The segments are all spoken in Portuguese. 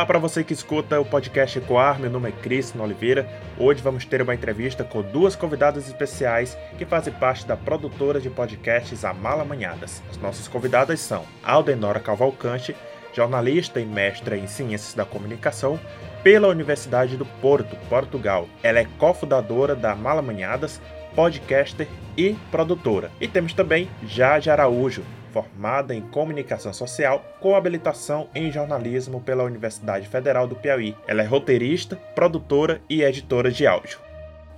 Olá para você que escuta o podcast Ecoar, meu nome é Cristiano Oliveira. Hoje vamos ter uma entrevista com duas convidadas especiais que fazem parte da produtora de podcasts Amala Manhadas. As nossas convidadas são Aldenora Cavalcante, jornalista e mestra em Ciências da Comunicação pela Universidade do Porto, Portugal. Ela é cofundadora da Mala Manhadas, podcaster e produtora. E temos também Jade Araújo, formada em comunicação social com habilitação em jornalismo pela Universidade Federal do Piauí. Ela é roteirista, produtora e editora de áudio.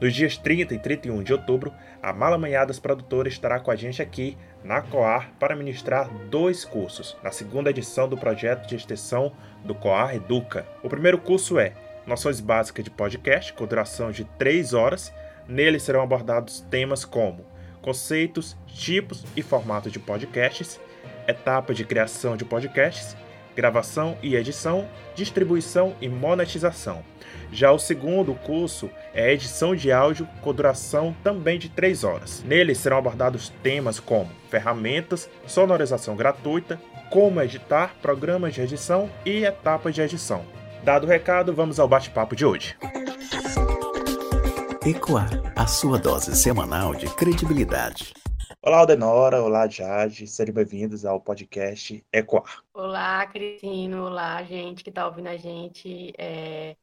Nos dias 30 e 31 de outubro, a Malamanhadas Produtora estará com a gente aqui na Coar para ministrar dois cursos, na segunda edição do projeto de extensão do Coar Educa. O primeiro curso é Noções Básicas de Podcast, com duração de 3 horas. Nele serão abordados temas como conceitos, tipos e formatos de podcasts, etapa de criação de podcasts, gravação e edição, distribuição e monetização. Já o segundo curso é edição de áudio com duração também de 3 horas. Nele serão abordados temas como ferramentas, sonorização gratuita, como editar, programas de edição e etapas de edição. Dado o recado, vamos ao bate-papo de hoje. Ecoar, a sua dose semanal de credibilidade. Olá, Aldenora. Olá, Jade. Sejam bem-vindos ao podcast Ecoar. Olá, Cristino. Olá, gente que está ouvindo a gente. É...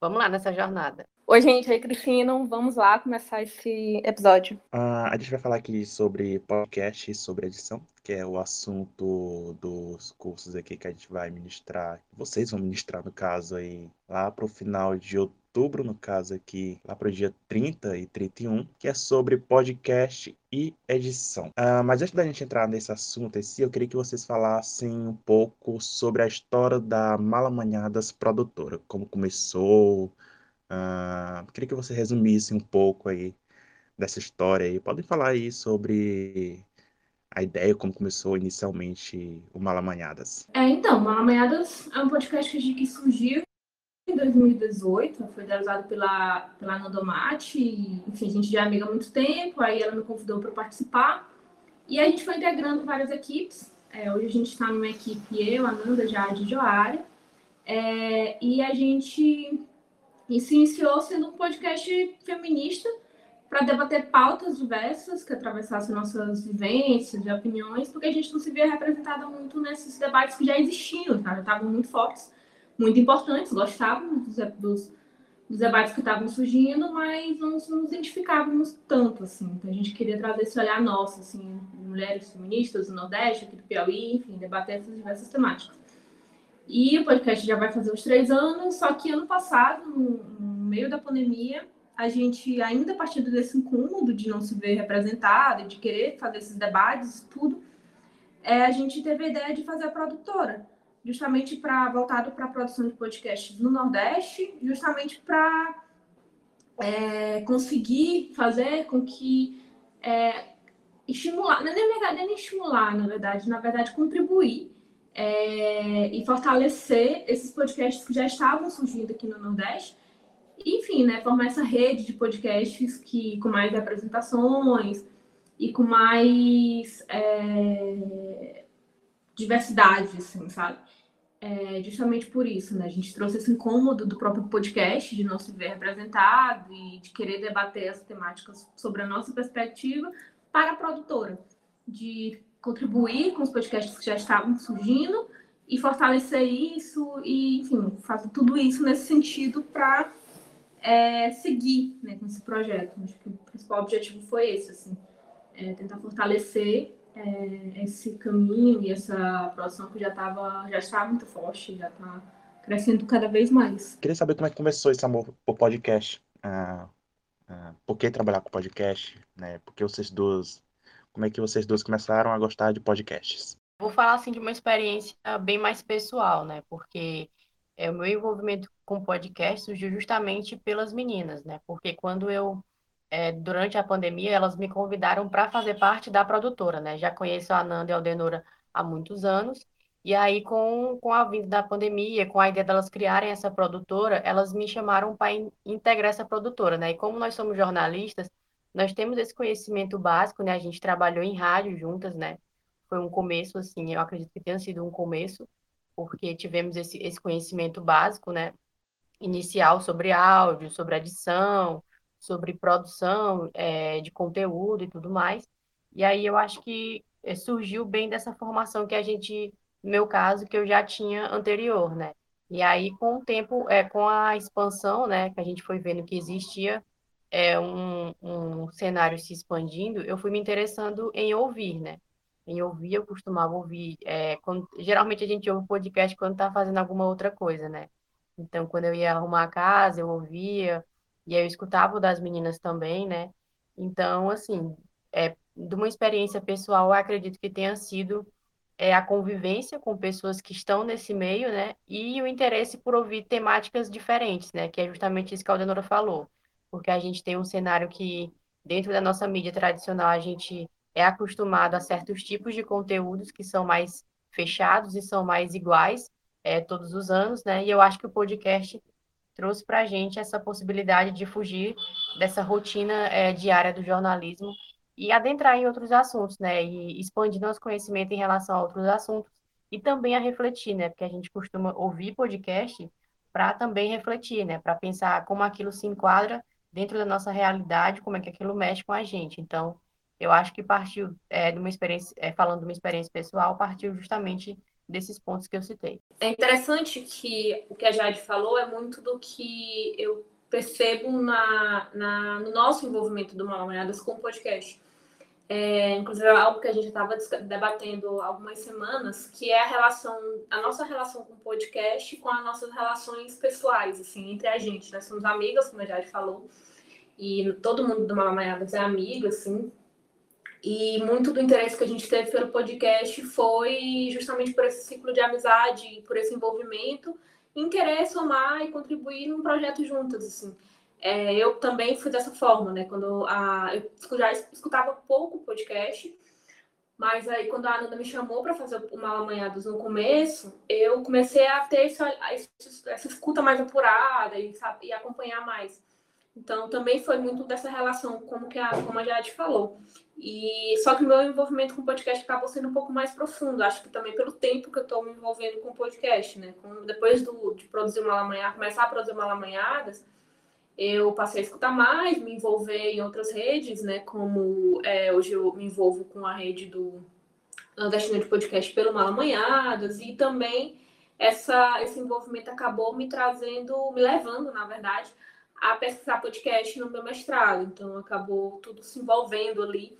Vamos lá nessa jornada. Oi, gente. Oi, Cristino. Vamos lá começar esse episódio. Uh, a gente vai falar aqui sobre podcast e sobre edição, que é o assunto dos cursos aqui que a gente vai ministrar. Vocês vão ministrar, no caso, aí, lá para o final de outubro outubro, no caso aqui, lá para o dia 30 e 31, que é sobre podcast e edição. Uh, mas antes da gente entrar nesse assunto em si, eu queria que vocês falassem um pouco sobre a história da Malamanhadas Produtora, como começou. Uh, queria que você resumisse um pouco aí dessa história aí. Podem falar aí sobre a ideia, como começou inicialmente o Malamanhadas. É, então, Malamanhadas é um podcast que surgiu em 2018, foi realizado pela, pela Nandomate, enfim, a gente já é amiga há muito tempo, aí ela me convidou para participar, e a gente foi integrando várias equipes, é, hoje a gente está numa equipe, eu, a Nanda, já de Joária, é, e a gente se iniciou sendo um podcast feminista para debater pautas diversas que atravessassem nossas vivências e opiniões, porque a gente não se via representada muito nesses debates que já existiam, tá? já estavam muito fortes muito importantes, gostávamos dos, dos, dos debates que estavam surgindo, mas não nos identificávamos tanto, assim. Então, a gente queria trazer esse olhar nosso, assim, mulheres feministas do Nordeste, aqui do Piauí, enfim, debater essas diversas temáticas. E o podcast já vai fazer uns três anos, só que ano passado, no, meio da pandemia, a gente, ainda a partir desse incômodo de não se ver representada, de querer fazer esses debates, tudo, é, a gente teve a ideia de fazer a produtora justamente para voltado para a produção de podcasts no Nordeste, justamente para é, conseguir fazer com que é, estimular, não é nem, nem é estimular, na verdade, na verdade contribuir é, e fortalecer esses podcasts que já estavam surgindo aqui no Nordeste. Enfim, né, formar essa rede de podcasts que com mais apresentações e com mais é, diversidade, assim, sabe? é, justamente por isso, né? A gente trouxe esse incômodo do próprio podcast, de não se ver representado e de querer debater as temáticas sobre a nossa perspectiva para a produtora, de contribuir com os podcasts que já estavam surgindo e fortalecer isso e, enfim, fazer tudo isso nesse sentido para é, seguir né, com esse projeto. Acho que o principal objetivo foi esse, assim, é tentar fortalecer é, esse caminho e essa produção que já estava já estava muito forte, já está crescendo cada vez mais. Queria saber como é que começou esse amor por podcast. Ah, ah, por que trabalhar com podcast? Né? Porque vocês duas, como é que vocês duas começaram a gostar de podcasts? Vou falar assim de uma experiência bem mais pessoal, né? Porque é, o meu envolvimento com podcast surgiu justamente pelas meninas, né? Porque quando eu é, durante a pandemia, elas me convidaram para fazer parte da produtora, né? Já conheço a Ananda e a Aldenora há muitos anos, e aí, com, com a vinda da pandemia, com a ideia delas criarem essa produtora, elas me chamaram para in, integrar essa produtora, né? E como nós somos jornalistas, nós temos esse conhecimento básico, né? A gente trabalhou em rádio juntas, né? Foi um começo, assim, eu acredito que tenha sido um começo. porque tivemos esse, esse conhecimento básico, né, inicial sobre áudio, sobre edição, sobre produção é, de conteúdo e tudo mais. E aí eu acho que é, surgiu bem dessa formação que a gente, no meu caso, que eu já tinha anterior, né? E aí, com o tempo, é, com a expansão, né, que a gente foi vendo que existia é, um, um cenário se expandindo, eu fui me interessando em ouvir, né? Em ouvir, eu costumava ouvir. É, quando, geralmente a gente ouve podcast quando está fazendo alguma outra coisa, né? Então, quando eu ia arrumar a casa, eu ouvia, e eu escutava o das meninas também, né? Então, assim, é, de uma experiência pessoal, acredito que tenha sido é, a convivência com pessoas que estão nesse meio, né? E o interesse por ouvir temáticas diferentes, né? Que é justamente isso que a Aldenora falou. Porque a gente tem um cenário que, dentro da nossa mídia tradicional, a gente é acostumado a certos tipos de conteúdos que são mais fechados e são mais iguais é, todos os anos, né? E eu acho que o podcast trouxe para a gente essa possibilidade de fugir dessa rotina é, diária do jornalismo e adentrar em outros assuntos, né? E expandir nosso conhecimento em relação a outros assuntos e também a refletir, né? Porque a gente costuma ouvir podcast para também refletir, né? Para pensar como aquilo se enquadra dentro da nossa realidade, como é que aquilo mexe com a gente. Então, eu acho que partiu é, de uma experiência, é, falando de uma experiência pessoal, partiu justamente desses pontos que eu citei. É interessante que o que a Jade falou é muito do que eu percebo na, na no nosso envolvimento do Malamanhadas com o podcast. É, inclusive é algo que a gente estava debatendo algumas semanas, que é a relação, a nossa relação com o podcast com as nossas relações pessoais, assim, entre a gente. Nós somos amigas, como a Jade falou, e todo mundo do Malamanhadas é amigo, assim, e muito do interesse que a gente teve pelo podcast foi justamente por esse ciclo de amizade, por esse envolvimento, em querer somar e contribuir num projeto juntas, assim. É, eu também fui dessa forma, né? Quando a, eu já escutava pouco podcast, mas aí quando a Ananda me chamou para fazer o Malamanhados no começo, eu comecei a ter essa, essa escuta mais apurada e, sabe, e acompanhar mais. Então também foi muito dessa relação, como que a, como a Jade falou. E só que o meu envolvimento com o podcast acabou sendo um pouco mais profundo. Acho que também pelo tempo que eu estou me envolvendo com o podcast, né? Com, depois do, de produzir uma lamanhada, começar a produzir uma lamanhadas, eu passei a escutar mais, me envolver em outras redes, né? Como é, hoje eu me envolvo com a rede do Nordestino de Podcast pelo Malamanhadas e também essa, esse envolvimento acabou me trazendo, me levando, na verdade, a pesquisar podcast no meu mestrado. Então, acabou tudo se envolvendo ali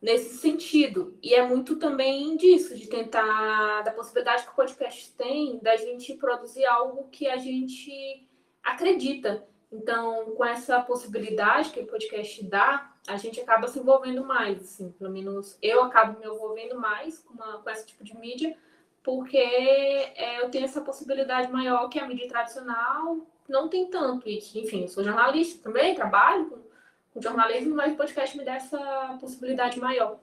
nesse sentido. E é muito também disso, de tentar, da possibilidade que o podcast tem, da gente produzir algo que a gente acredita. Então, com essa possibilidade que o podcast dá, a gente acaba se envolvendo mais, assim, pelo menos eu acabo me envolvendo mais com, uma, com esse tipo de mídia, porque é, eu tenho essa possibilidade maior que a mídia tradicional não tem tanto. E, enfim, eu sou jornalista também, trabalho com, com jornalismo, mas o podcast me dá essa possibilidade maior.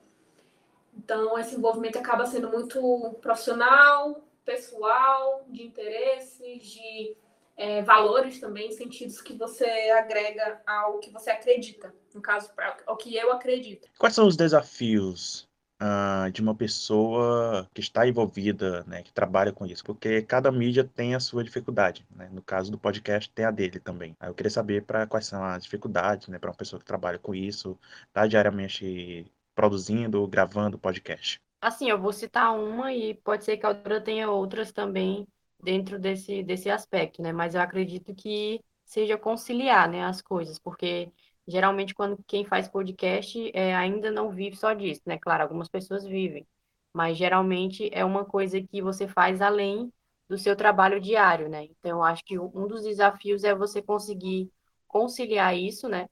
Então, esse envolvimento acaba sendo muito profissional, pessoal, de interesses, de é, valores também, sentidos que você agrega ao que você acredita. No caso, ao que eu acredito. Quais são os desafios uh, de uma pessoa que está envolvida, né, que trabalha com isso, porque cada mídia tem a sua dificuldade, né? No caso do podcast tem a dele também. Aí eu queria saber para quais são as dificuldades, né, para uma pessoa que trabalha com isso, tá diariamente produzindo, gravando podcast. Assim, eu vou citar uma e pode ser que a outra tenha outras também dentro desse, desse aspecto, né? Mas eu acredito que seja conciliar, né, as coisas, porque geralmente quando quem faz podcast é, ainda não vive só disso, né? Claro, algumas pessoas vivem, mas geralmente é uma coisa que você faz além do seu trabalho diário, né? Então, eu acho que um dos desafios é você conseguir conciliar isso, né?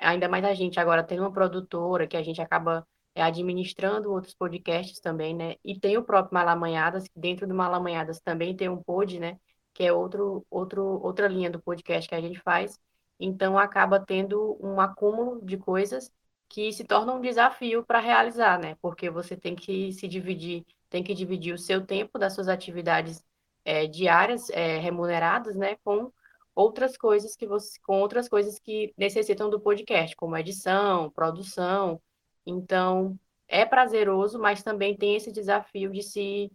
Ainda mais a gente agora tem uma produtora que a gente acaba é, administrando outros podcasts também, né? E tem o próprio Malamanhadas, que dentro do Malamanhadas também tem um pod, né? Que é outro, outro, outra linha do podcast que a gente faz. Então, acaba tendo um acúmulo de coisas que se torna um desafio para realizar, né? Porque você tem que se dividir, tem que dividir o seu tempo das suas atividades é, diárias é, remuneradas, né? Com outras coisas que você, com outras coisas que necessitam do podcast, como edição, produção. Então, é prazeroso, mas também tem esse desafio de se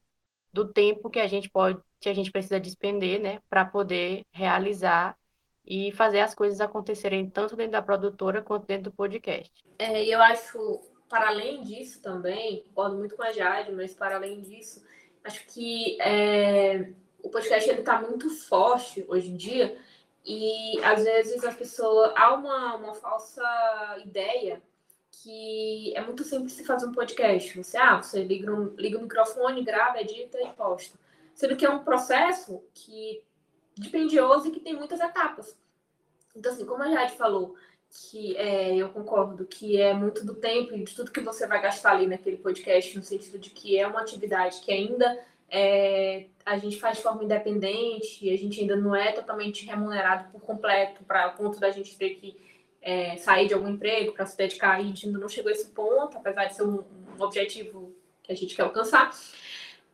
do tempo que a gente pode, que a gente precisa despender, né, para poder realizar e fazer as coisas acontecerem tanto dentro da produtora quanto dentro do podcast. É, eu acho, para além disso também, concordo muito com a Jade, mas para além disso, acho que é, o podcast está muito forte hoje em dia e às vezes as pessoas há uma, uma falsa ideia que é muito simples se fazer um podcast. Você, ah, você liga, um, liga o microfone, grava, edita e posta. Sendo que é um processo que dispendioso e que tem muitas etapas. Então, assim, como a Jade falou, que é, eu concordo que é muito do tempo e de tudo que você vai gastar ali naquele podcast, no sentido de que é uma atividade que ainda é, a gente faz de forma independente, e a gente ainda não é totalmente remunerado por completo, para o ponto da gente ter que é, sair de algum emprego para se dedicar, a gente ainda não chegou a esse ponto, apesar de ser um, um objetivo que a gente quer alcançar.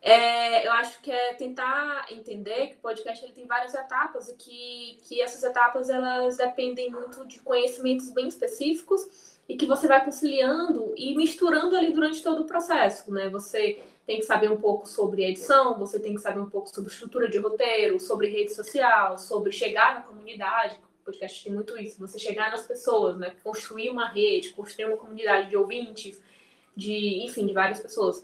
É, eu acho que é tentar entender que o podcast ele tem várias etapas e que, que essas etapas elas dependem muito de conhecimentos bem específicos e que você vai conciliando e misturando ali durante todo o processo, né? Você tem que saber um pouco sobre edição, você tem que saber um pouco sobre estrutura de roteiro, sobre rede social, sobre chegar na comunidade, podcast tem muito isso, você chegar nas pessoas, né? Construir uma rede, construir uma comunidade de ouvintes, de, enfim, de várias pessoas.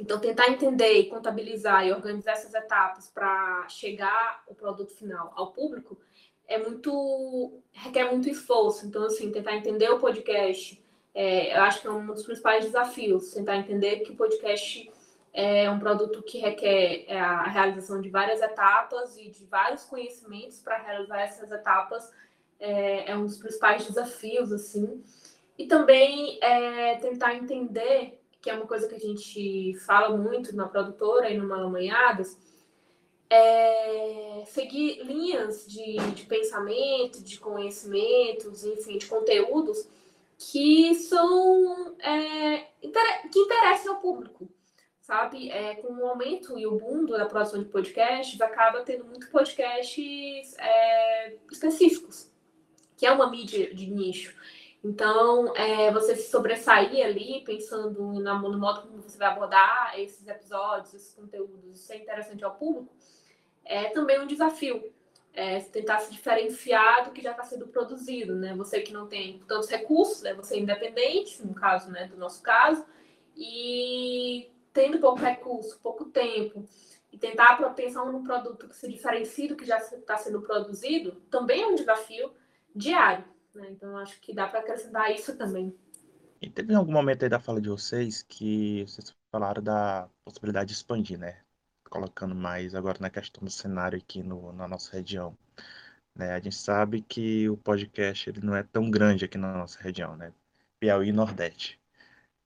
Então, tentar entender e contabilizar e organizar essas etapas para chegar o produto final ao público é muito requer muito esforço. Então, assim, tentar entender o podcast, é, eu acho que é um dos principais desafios. Tentar entender que o podcast é um produto que requer é, a realização de várias etapas e de vários conhecimentos para realizar essas etapas é, é, um dos principais desafios assim e também é, tentar entender que é uma coisa que a gente fala muito na produtora e no Malamanhadas é seguir linhas de, de pensamento, de conhecimentos, enfim, de conteúdos que são é, que interessam ao público sabe? É, com o aumento e o boom da produção de podcasts, acaba tendo muito podcasts é, específicos, que é uma mídia de nicho. Então, é, você se sobressair ali, pensando no modo como você vai abordar esses episódios, esses conteúdos, isso é interessante ao público, é também um desafio. É, tentar se diferenciar do que já está sendo produzido, né? Você que não tem tantos recursos, né? Você é independente, no caso, né, do nosso caso, e tendo pouco recurso, pouco tempo, e tentar pensar num produto que se diferencie do que já está sendo produzido, também é um desafio diário. Né? Então, acho que dá para acrescentar isso também. E teve algum momento aí da fala de vocês que vocês falaram da possibilidade de expandir, né? Colocando mais agora na questão do cenário aqui no, na nossa região. Né? A gente sabe que o podcast ele não é tão grande aqui na nossa região, né? Piauí e Nordeste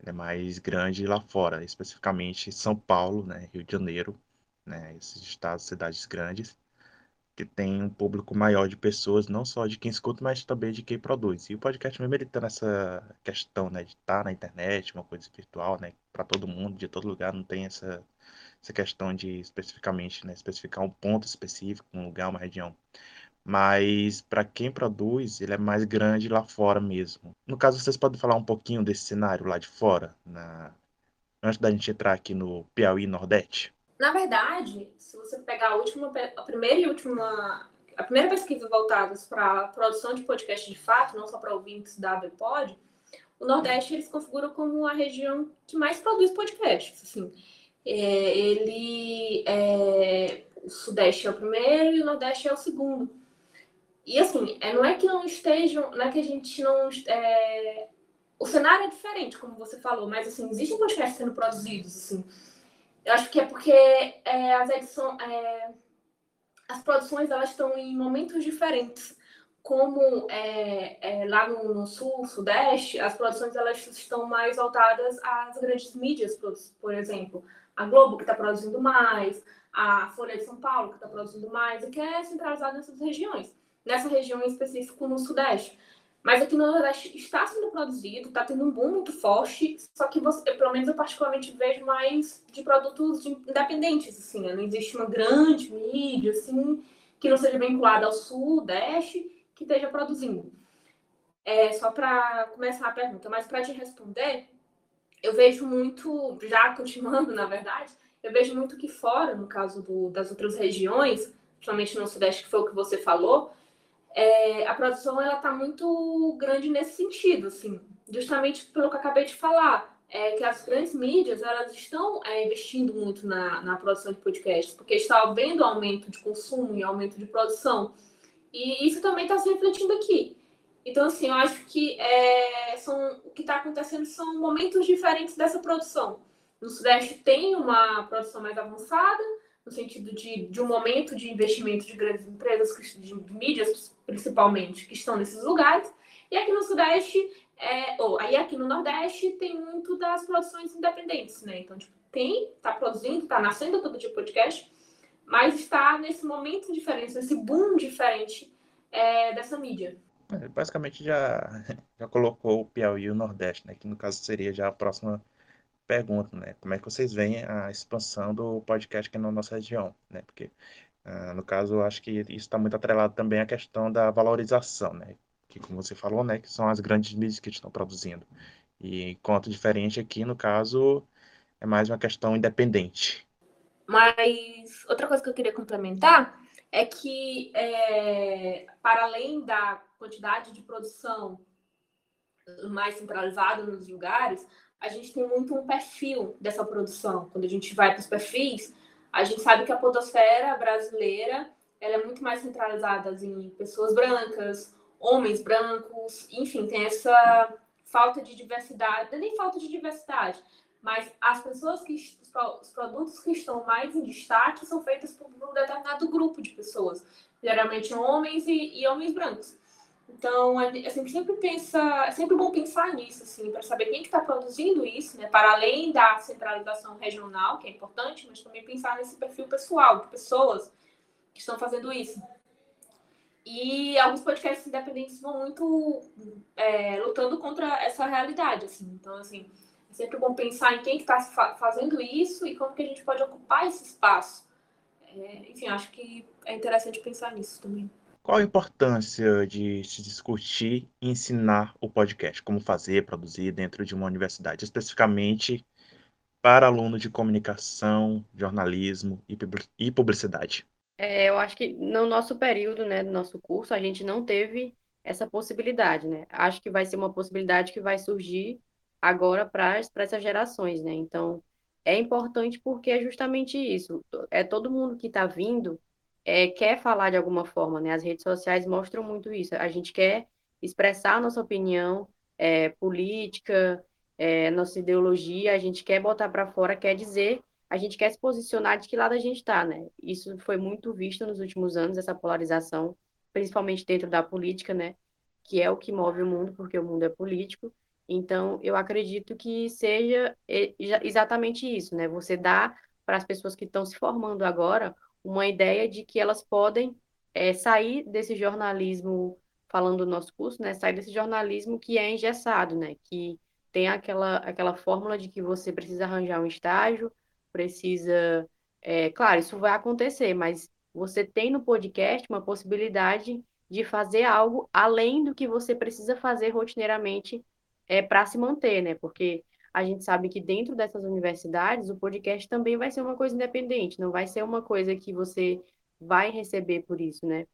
é mais grande lá fora, especificamente São Paulo, né, Rio de Janeiro, né, esses estados, cidades grandes, que tem um público maior de pessoas, não só de quem escuta, mas também de quem produz. E o podcast mesmo ele tá nessa questão, né, de estar tá na internet, uma coisa virtual, né, para todo mundo, de todo lugar, não tem essa essa questão de especificamente, né, especificar um ponto específico, um lugar, uma região mas para quem produz, ele é mais grande lá fora mesmo. No caso, vocês podem falar um pouquinho desse cenário lá de fora, na... antes da gente entrar aqui no Piauí Nordeste? Na verdade, se você pegar a última, a primeira e última, a primeira pesquisa voltadas para produção de podcast de fato, não só para ouvintes da ABPod, o Nordeste eles configuram como a região que mais produz podcasts. Assim, é, ele é, o Sudeste é o primeiro e o Nordeste é o segundo. E assim, é, não é que não estejam, não é que a gente não. É... O cenário é diferente, como você falou, mas assim, existem podcasts sendo produzidos, assim. Eu acho que é porque é, as edições. É... As produções elas estão em momentos diferentes. Como é, é, lá no, no, sul, sudeste, as produções elas estão mais voltadas às grandes mídias, por, por exemplo. A Globo, que está produzindo mais, a Folha de São Paulo, que está produzindo mais, e que é centralizada nessas regiões nessa região em específico no Sudeste. Mas aqui no Nordeste está sendo produzido, está tendo um boom muito forte, só que você, eu, pelo menos eu particularmente vejo mais de produtos independentes, assim, né? não existe uma grande mídia, assim, que não seja vinculada ao Sudeste, que esteja produzindo. É, só para começar a pergunta, mas para te responder, eu vejo muito, já continuando, na verdade, eu vejo muito que fora, no caso do, das outras regiões, principalmente no Sudeste, que foi o que você falou, é, a produção ela está muito grande nesse sentido, assim, justamente pelo que eu acabei de falar, é que as grandes mídias elas estão é, investindo muito na, na produção de podcasts, porque está havendo aumento de consumo e aumento de produção. E isso também está se refletindo aqui. Então, assim, eu acho que é, são, o que está acontecendo são momentos diferentes dessa produção. No Sudeste tem uma produção mais avançada, no sentido de, de um momento de investimento de grandes empresas, de mídias principalmente, que estão nesses lugares. E aqui no Sudeste, é, ou aí aqui no Nordeste, tem muito das produções independentes, né? Então, tipo, tem, está produzindo, está nascendo todo tipo de podcast, mas está nesse momento diferente, nesse boom diferente é, dessa mídia. É, basicamente já, já colocou o Piauí e o Nordeste, né? Que no caso seria já a próxima pergunta, né? Como é que vocês veem a expansão do podcast aqui na nossa região, né? Porque, uh, no caso, acho que isso está muito atrelado também à questão da valorização, né? Que, como você falou, né? Que são as grandes mídias que estão produzindo. E enquanto diferente aqui, no caso, é mais uma questão independente. Mas outra coisa que eu queria complementar é que, é, para além da quantidade de produção mais centralizada nos lugares, a gente tem muito um perfil dessa produção. Quando a gente vai para os perfis, a gente sabe que a podosfera brasileira ela é muito mais centralizada em pessoas brancas, homens brancos, enfim, tem essa falta de diversidade, é nem falta de diversidade, mas as pessoas que os produtos que estão mais em destaque são feitos por um determinado grupo de pessoas, geralmente homens e, e homens brancos. Então, a gente sempre pensa, é sempre bom pensar nisso, assim, para saber quem está que tá produzindo isso, né? Para além da centralização regional, que é importante, mas também pensar nesse perfil pessoal, de pessoas que estão fazendo isso. E alguns podcasts independentes vão muito é, lutando contra essa realidade, assim. Então, assim, é sempre bom pensar em quem está que tá fazendo isso e como que a gente pode ocupar esse espaço. É, enfim, acho que é interessante pensar nisso também. Qual a importância de se discutir e ensinar o podcast? Como fazer, produzir dentro de uma universidade, especificamente para alunos de comunicação, jornalismo e publicidade? É, eu acho que no nosso período, né, do nosso curso, a gente não teve essa possibilidade, né? Acho que vai ser uma possibilidade que vai surgir agora para essas gerações, né? Então, é importante porque é justamente isso. É todo mundo que está vindo é, quer falar de alguma forma, né? As redes sociais mostram muito isso. A gente quer expressar nossa opinião é, política, é, nossa ideologia, a gente quer botar para fora, quer dizer, a gente quer se posicionar de que lado a gente está, né? Isso foi muito visto nos últimos anos, essa polarização, principalmente dentro da política, né? Que é o que move o mundo, porque o mundo é político. Então, eu acredito que seja exatamente isso, né? Você dá para as pessoas que estão se formando agora uma ideia de que elas podem é, sair desse jornalismo, falando do nosso curso, né? Sair desse jornalismo que é engessado, né? Que tem aquela, aquela fórmula de que você precisa arranjar um estágio, precisa. É, claro, isso vai acontecer, mas você tem no podcast uma possibilidade de fazer algo além do que você precisa fazer rotineiramente é, para se manter, né? Porque a gente sabe que dentro dessas universidades o podcast também vai ser uma coisa independente, não vai ser uma coisa que você vai receber por isso, né?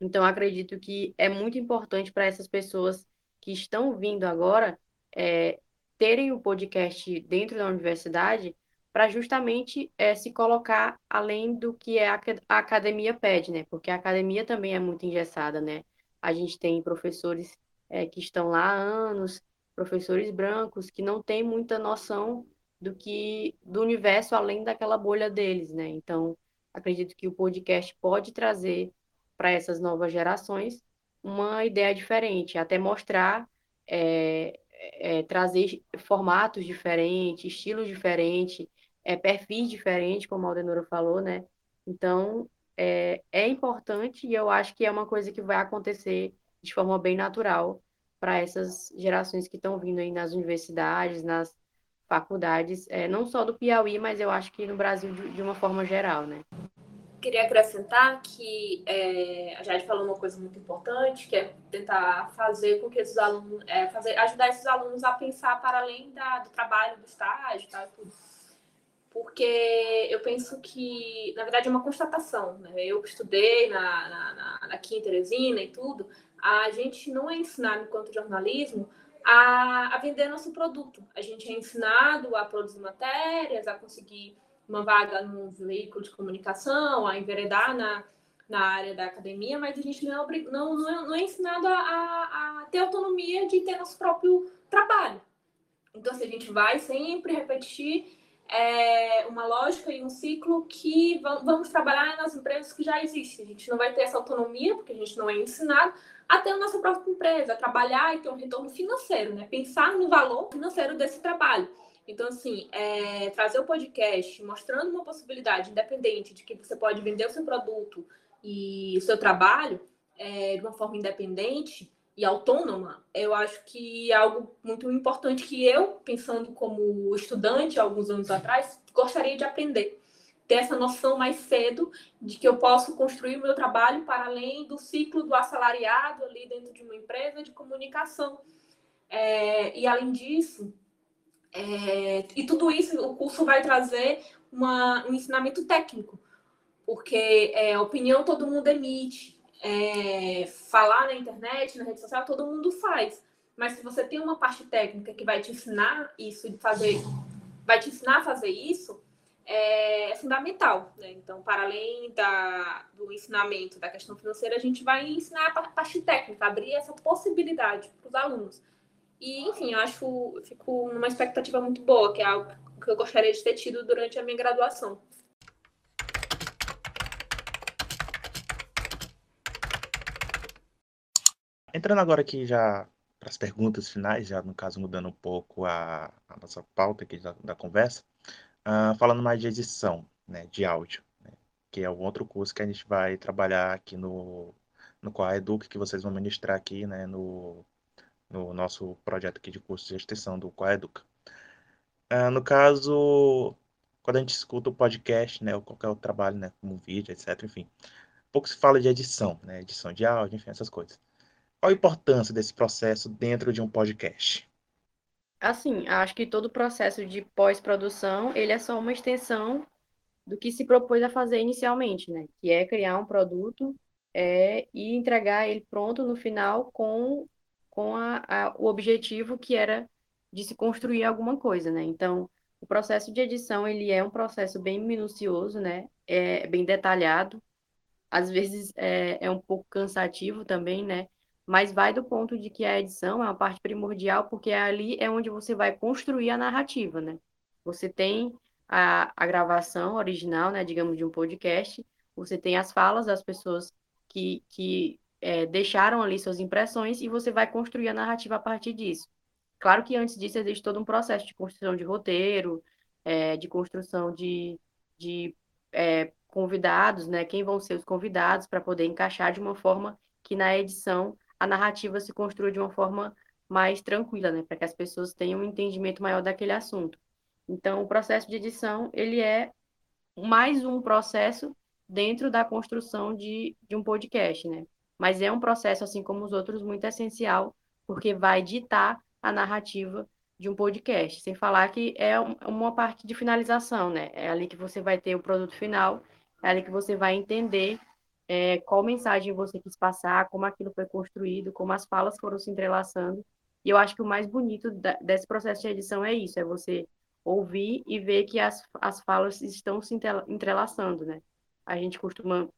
Então, acredito que é muito importante para essas pessoas que estão vindo agora é, terem o podcast dentro da universidade para justamente é, se colocar além do que é a, a academia pede, né? Porque a academia também é muito engessada, né? A gente tem professores é, que estão lá há anos, professores brancos que não têm muita noção do que do universo além daquela bolha deles, né? Então, acredito que o podcast pode trazer para essas novas gerações uma ideia diferente, até mostrar, é, é, trazer formatos diferentes, estilos diferentes, é, perfis diferentes, como a Aldenora falou, né? Então, é, é importante e eu acho que é uma coisa que vai acontecer de forma bem natural para essas gerações que estão vindo aí nas universidades, nas faculdades, é, não só do Piauí, mas eu acho que no Brasil de, de uma forma geral, né? Queria acrescentar que é, a Jade falou uma coisa muito importante, que é tentar fazer com que esses alunos, é, fazer, ajudar esses alunos a pensar para além da, do trabalho, do estágio, tá. Porque eu penso que, na verdade, é uma constatação. Né? Eu estudei na, na, na, Teresina e tudo, a gente não é ensinado, enquanto jornalismo, a, a vender nosso produto. A gente é ensinado a produzir matérias, a conseguir uma vaga num veículo de comunicação, a enveredar na, na área da academia, mas a gente não é, não, não é, não é ensinado a, a, a, ter autonomia de ter nosso próprio trabalho. Então, assim, a gente vai sempre repetir é, uma lógica e um ciclo que vamos trabalhar nas empresas que já existem. A gente não vai ter essa autonomia, porque a gente não é ensinado, a ter a nossa própria empresa, trabalhar e ter um retorno financeiro, né? Pensar no valor financeiro desse trabalho. Então, assim, é, trazer o podcast mostrando uma possibilidade independente de que você pode vender o seu produto e o seu trabalho é, de uma forma independente e autônoma, eu acho que é algo muito importante que eu, pensando como estudante alguns anos atrás, gostaria de aprender. Ter essa noção mais cedo de que eu posso construir meu trabalho para além do ciclo do assalariado ali dentro de uma empresa de comunicação. É, e além disso, é, e tudo isso o curso vai trazer uma, um ensinamento técnico, porque é, opinião todo mundo emite, é, falar na internet, na rede social, todo mundo faz. Mas se você tem uma parte técnica que vai te ensinar isso, fazer, vai te ensinar a fazer isso, é, fundamental. Né? Então, para além da, do ensinamento da questão financeira, a gente vai ensinar a parte técnica, abrir essa possibilidade para os alunos. E, enfim, eu acho, fico numa expectativa muito boa, que é algo que eu gostaria de ter tido durante a minha graduação. Entrando agora aqui já para as perguntas finais, já no caso mudando um pouco a, a nossa pauta aqui da, da conversa, uh, falando mais de edição né, de áudio, né, que é um outro curso que a gente vai trabalhar aqui no, no Coa Educa, que vocês vão ministrar aqui né, no, no nosso projeto aqui de curso de extensão do Qual Educa. Uh, no caso, quando a gente escuta o podcast, né, ou qualquer outro trabalho, né, como vídeo, etc, enfim, pouco se fala de edição, né, edição de áudio, enfim, essas coisas. Qual a importância desse processo dentro de um podcast? Assim, acho que todo o processo de pós-produção, ele é só uma extensão do que se propôs a fazer inicialmente, né? Que é criar um produto é, e entregar ele pronto no final com com a, a, o objetivo que era de se construir alguma coisa, né? Então, o processo de edição, ele é um processo bem minucioso, né? É bem detalhado, às vezes é, é um pouco cansativo também, né? Mas vai do ponto de que a edição é uma parte primordial, porque ali é onde você vai construir a narrativa, né? Você tem a, a gravação original, né, digamos, de um podcast, você tem as falas das pessoas que, que é, deixaram ali suas impressões e você vai construir a narrativa a partir disso. Claro que antes disso existe todo um processo de construção de roteiro, é, de construção de, de é, convidados, né? Quem vão ser os convidados para poder encaixar de uma forma que na edição a narrativa se construa de uma forma mais tranquila, né? Para que as pessoas tenham um entendimento maior daquele assunto. Então, o processo de edição ele é mais um processo dentro da construção de, de um podcast, né? mas é um processo, assim como os outros, muito essencial, porque vai ditar a narrativa de um podcast, sem falar que é uma parte de finalização, né? É ali que você vai ter o produto final, é ali que você vai entender é, qual mensagem você quis passar, como aquilo foi construído, como as falas foram se entrelaçando. E eu acho que o mais bonito da, desse processo de edição é isso, é você ouvir e ver que as, as falas estão se entrelaçando, né? A gente costuma...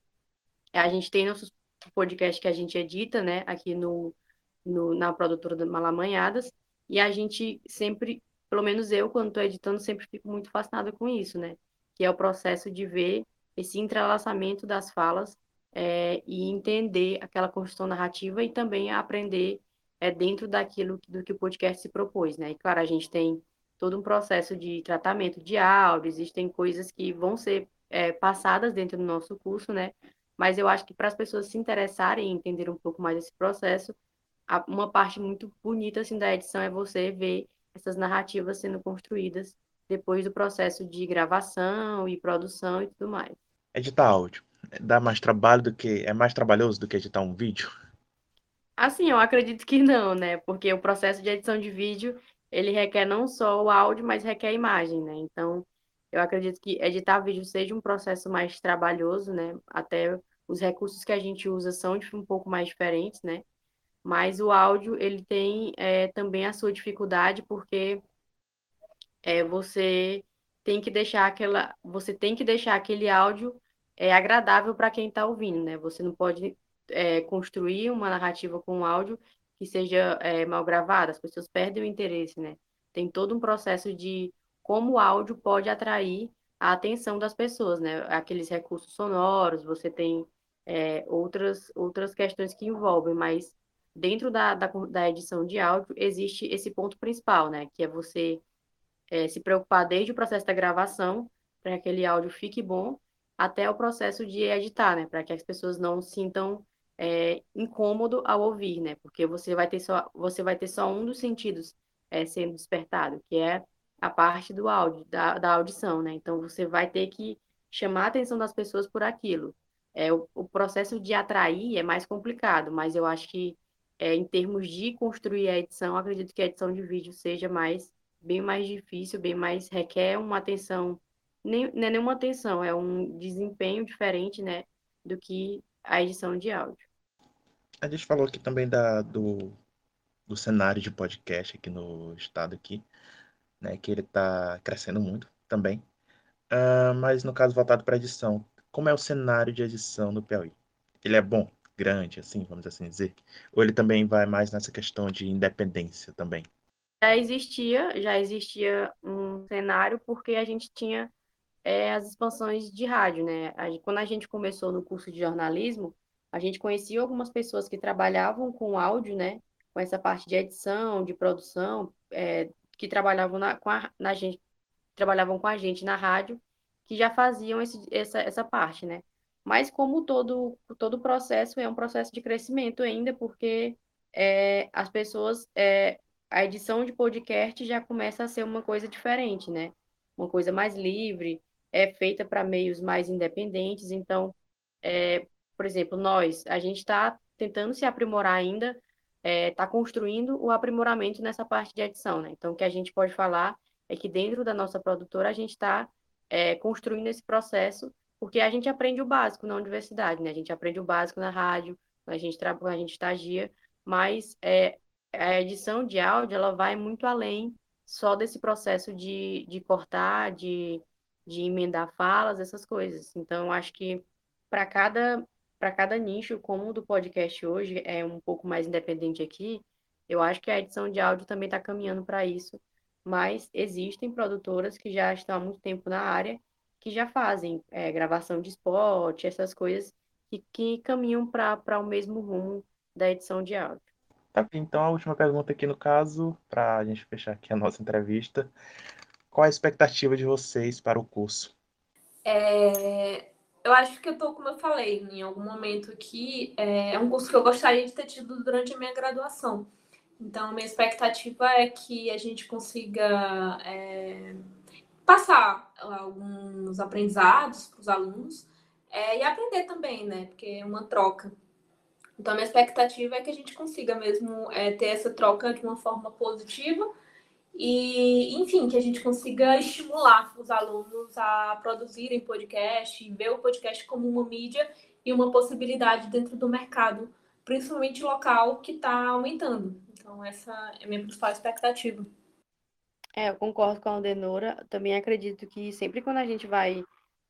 A gente tem nossos podcast que a gente edita, né, aqui no, no na produtora da Malamanhadas, e a gente sempre, pelo menos eu, quando estou editando, sempre fico muito fascinada com isso, né, que é o processo de ver esse entrelaçamento das falas é, e entender aquela construção narrativa e também aprender é, dentro daquilo do que o podcast se propôs, né, e claro, a gente tem todo um processo de tratamento de áudio, existem coisas que vão ser é, passadas dentro do nosso curso, né? Mas eu acho que para as pessoas se interessarem e entender um pouco mais desse processo, uma parte muito bonita assim da edição é você ver essas narrativas sendo construídas depois do processo de gravação e produção e tudo mais. Editar áudio dá mais trabalho do que é mais trabalhoso do que editar um vídeo? Assim, eu acredito que não, né? Porque o processo de edição de vídeo ele requer não só o áudio, mas requer a imagem, né? Então, eu acredito que editar vídeo seja um processo mais trabalhoso, né? Até os recursos que a gente usa são um pouco mais diferentes, né? Mas o áudio, ele tem é, também a sua dificuldade, porque é, você tem que deixar aquela, você tem que deixar aquele áudio é, agradável para quem está ouvindo, né? Você não pode é, construir uma narrativa com um áudio que seja é, mal gravado, as pessoas perdem o interesse, né? Tem todo um processo de como o áudio pode atrair a atenção das pessoas, né? Aqueles recursos sonoros, você tem é, outras, outras questões que envolvem, mas dentro da, da, da, edição de áudio existe esse ponto principal, né? Que é você é, se preocupar desde o processo da gravação, para que aquele áudio fique bom, até o processo de editar, né? Para que as pessoas não sintam é, incômodo ao ouvir, né? Porque você vai ter só, você vai ter só um dos sentidos é, sendo despertado, que é a parte do áudio, da, da audição, né? Então você vai ter que chamar a atenção das pessoas por aquilo. É, o, o processo de atrair é mais complicado, mas eu acho que é, em termos de construir a edição, acredito que a edição de vídeo seja mais bem mais difícil, bem mais requer uma atenção, nem, não é nenhuma atenção, é um desempenho diferente, né, do que a edição de áudio. A gente falou aqui também da, do, do cenário de podcast aqui no estado aqui, né, que ele está crescendo muito também. Uh, mas no caso voltado para edição, como é o cenário de edição no Piauí? Ele é bom, grande, assim, vamos assim dizer? Ou ele também vai mais nessa questão de independência também? Já existia, já existia um cenário porque a gente tinha é, as expansões de rádio, né? Quando a gente começou no curso de jornalismo, a gente conhecia algumas pessoas que trabalhavam com áudio, né? Com essa parte de edição, de produção, é, que trabalhavam na, com a, na gente, trabalhavam com a gente na rádio, que já faziam esse, essa, essa parte, né? Mas como todo todo processo é um processo de crescimento ainda, porque é, as pessoas, é, a edição de podcast já começa a ser uma coisa diferente, né? Uma coisa mais livre, é feita para meios mais independentes. Então, é, por exemplo, nós, a gente está tentando se aprimorar ainda, está é, tá construindo o aprimoramento nessa parte de edição, né? Então, o que a gente pode falar é que dentro da nossa produtora a gente está é, construindo esse processo, porque a gente aprende o básico na universidade, né? A gente aprende o básico na rádio, a gente trabalha, a gente estagia, mas é, a edição de áudio ela vai muito além só desse processo de, de cortar, de de emendar falas, essas coisas. Então, acho que para cada para cada nicho, como o do podcast hoje é um pouco mais independente aqui, eu acho que a edição de áudio também está caminhando para isso. Mas existem produtoras que já estão há muito tempo na área, que já fazem é, gravação de spot, essas coisas que, que caminham para o mesmo rumo da edição de áudio. Tá, então a última pergunta aqui no caso, para a gente fechar aqui a nossa entrevista. Qual a expectativa de vocês para o curso? É, eu acho que eu estou, como eu falei, em algum momento aqui, é, é um curso que eu gostaria de ter tido durante a minha graduação. Então, minha expectativa é que a gente consiga é, passar alguns aprendizados para os alunos é, e aprender também, né? Porque é uma troca. Então, minha expectativa é que a gente consiga mesmo é, ter essa troca de uma forma positiva e, enfim, que a gente consiga estimular os alunos a produzirem podcast, ver o podcast como uma mídia e uma possibilidade dentro do mercado, principalmente local, que está aumentando. Então, essa é a minha principal expectativa. É, eu concordo com a Aldenora. Também acredito que sempre quando a gente vai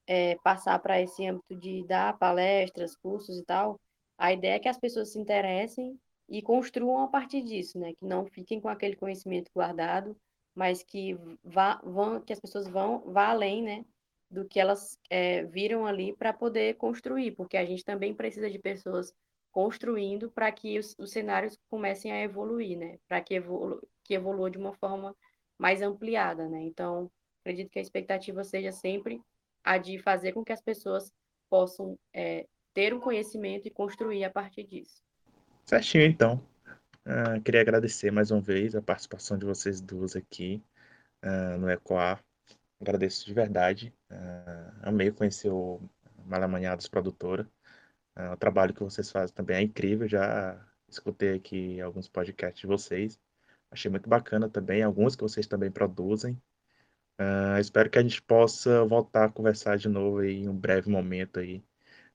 é, passar para esse âmbito de dar palestras, cursos e tal, a ideia é que as pessoas se interessem e construam a partir disso, né? Que não fiquem com aquele conhecimento guardado, mas que vá, vão, que as pessoas vão vá além, né? Do que elas é, viram ali para poder construir, porque a gente também precisa de pessoas construindo para que os, os, cenários comecem a evoluir, né? Para que, evolu que evolua de uma forma mais ampliada, né? Então, acredito que a expectativa seja sempre a de fazer com que as pessoas possam é, ter um conhecimento e construir a partir disso. Certinho, então. Uh, queria agradecer mais uma vez a participação de vocês duas aqui uh, no Ecoar. Agradeço de verdade. Uh, amei conhecer o Malamanhados Produtora. o trabalho que vocês fazem também é incrível. Já escutei aqui alguns podcasts de vocês. Achei muito bacana também, alguns que vocês também produzem. Uh, espero que a gente possa voltar a conversar de novo em um breve momento aí,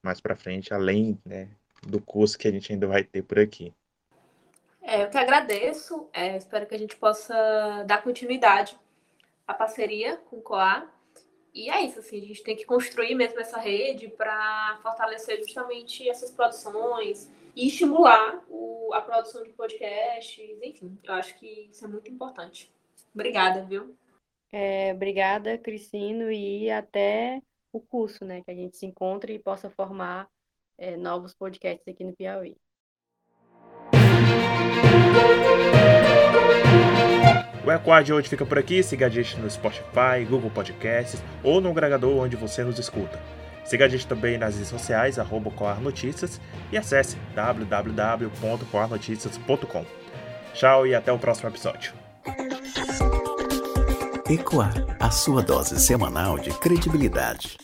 mais para frente, além né, do curso que a gente ainda vai ter por aqui. É, eu que agradeço, é, espero que a gente possa dar continuidade à parceria com o COA. E é isso, assim, a gente tem que construir mesmo essa rede para fortalecer justamente essas produções e estimular o, a produção de podcasts, enfim, eu acho que isso é muito importante. Obrigada, viu? É, obrigada, Cristino, e até o curso, né? Que a gente se encontre e possa formar é, novos podcasts aqui no Piauí. O Equad de hoje fica por aqui. Siga a gente no Spotify, Google Podcasts ou no agregador onde você nos escuta. Siga a gente também nas redes sociais, arroba Coar Notícias, e acesse www.coarnoticias.com. Tchau e até o próximo episódio. Ecoar, a sua dose semanal de credibilidade.